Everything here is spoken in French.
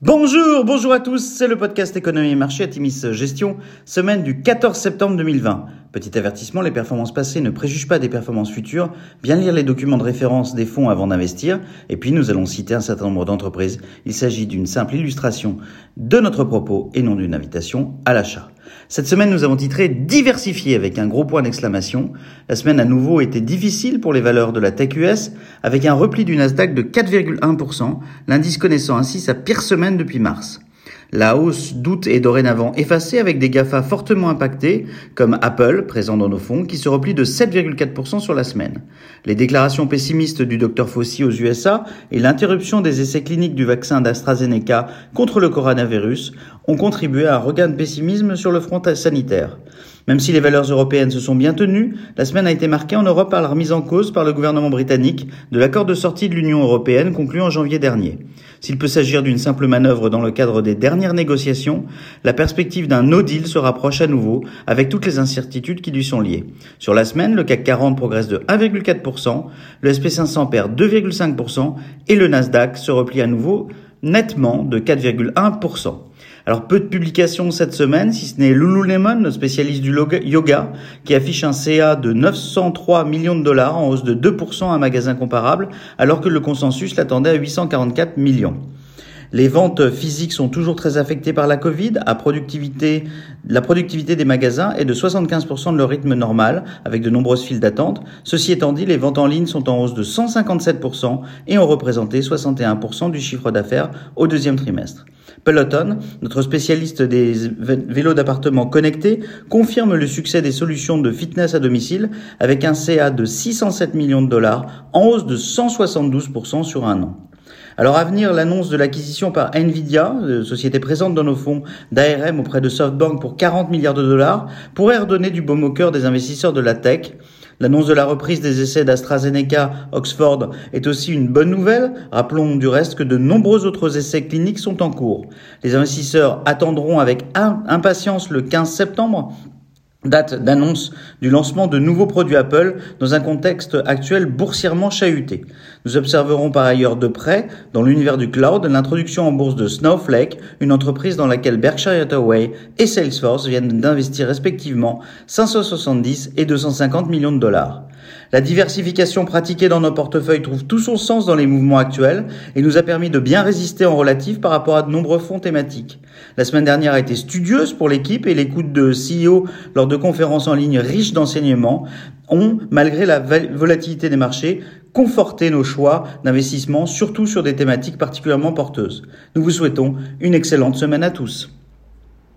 Bonjour, bonjour à tous, c'est le podcast Économie et Marché à Timis Gestion, semaine du 14 septembre 2020. Petit avertissement, les performances passées ne préjugent pas des performances futures, bien lire les documents de référence des fonds avant d'investir, et puis nous allons citer un certain nombre d'entreprises. Il s'agit d'une simple illustration de notre propos et non d'une invitation à l'achat. Cette semaine, nous avons titré Diversifié avec un gros point d'exclamation. La semaine à nouveau était difficile pour les valeurs de la tech US avec un repli du Nasdaq de 4,1%, l'indice connaissant ainsi sa pire semaine depuis mars. La hausse d'août est dorénavant effacée avec des GAFA fortement impactés, comme Apple, présent dans nos fonds, qui se replie de 7,4% sur la semaine. Les déclarations pessimistes du Dr Fauci aux USA et l'interruption des essais cliniques du vaccin d'AstraZeneca contre le coronavirus ont contribué à un regain de pessimisme sur le front sanitaire. Même si les valeurs européennes se sont bien tenues, la semaine a été marquée en Europe par la remise en cause par le gouvernement britannique de l'accord de sortie de l'Union européenne conclu en janvier dernier. S'il peut s'agir d'une simple manœuvre dans le cadre des dernières négociations, la perspective d'un no deal se rapproche à nouveau avec toutes les incertitudes qui lui sont liées. Sur la semaine, le CAC 40 progresse de 1,4%, le SP500 perd 2,5% et le Nasdaq se replie à nouveau nettement de 4,1%. Alors peu de publications cette semaine, si ce n'est Lululemon, le spécialiste du yoga, qui affiche un CA de 903 millions de dollars en hausse de 2% à un magasin comparable, alors que le consensus l'attendait à 844 millions. Les ventes physiques sont toujours très affectées par la Covid. La productivité des magasins est de 75% de leur rythme normal, avec de nombreuses files d'attente. Ceci étant dit, les ventes en ligne sont en hausse de 157% et ont représenté 61% du chiffre d'affaires au deuxième trimestre. Peloton, notre spécialiste des vélos d'appartement connectés, confirme le succès des solutions de fitness à domicile avec un CA de 607 millions de dollars en hausse de 172% sur un an. Alors à venir, l'annonce de l'acquisition par Nvidia, euh, société présente dans nos fonds d'ARM auprès de SoftBank pour 40 milliards de dollars, pourrait redonner du baume au cœur des investisseurs de la tech. L'annonce de la reprise des essais d'AstraZeneca Oxford est aussi une bonne nouvelle. Rappelons du reste que de nombreux autres essais cliniques sont en cours. Les investisseurs attendront avec impatience le 15 septembre date d'annonce du lancement de nouveaux produits Apple dans un contexte actuel boursièrement chahuté. Nous observerons par ailleurs de près, dans l'univers du cloud, l'introduction en bourse de Snowflake, une entreprise dans laquelle Berkshire Hathaway et Salesforce viennent d'investir respectivement 570 et 250 millions de dollars. La diversification pratiquée dans nos portefeuilles trouve tout son sens dans les mouvements actuels et nous a permis de bien résister en relatif par rapport à de nombreux fonds thématiques. La semaine dernière a été studieuse pour l'équipe et l'écoute de CEO lors de conférences en ligne riches d'enseignements ont, malgré la volatilité des marchés, conforté nos choix d'investissement, surtout sur des thématiques particulièrement porteuses. Nous vous souhaitons une excellente semaine à tous.